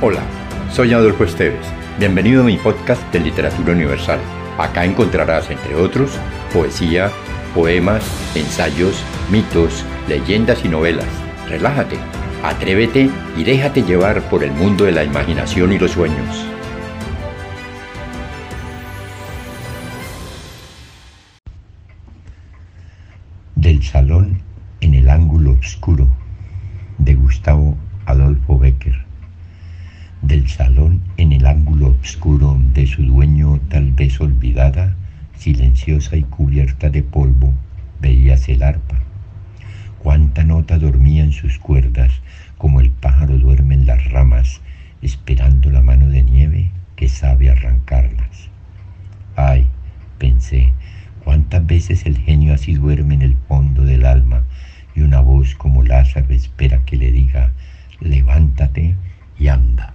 Hola, soy Adolfo Esteves. Bienvenido a mi podcast de Literatura Universal. Acá encontrarás, entre otros, poesía, poemas, ensayos, mitos, leyendas y novelas. Relájate, atrévete y déjate llevar por el mundo de la imaginación y los sueños. Del salón en el ángulo oscuro de Gustavo Adolfo Becker salón en el ángulo oscuro de su dueño tal vez olvidada, silenciosa y cubierta de polvo, veíase el arpa. Cuánta nota dormía en sus cuerdas, como el pájaro duerme en las ramas, esperando la mano de nieve que sabe arrancarlas. Ay, pensé, cuántas veces el genio así duerme en el fondo del alma y una voz como Lázaro espera que le diga, levántate y anda.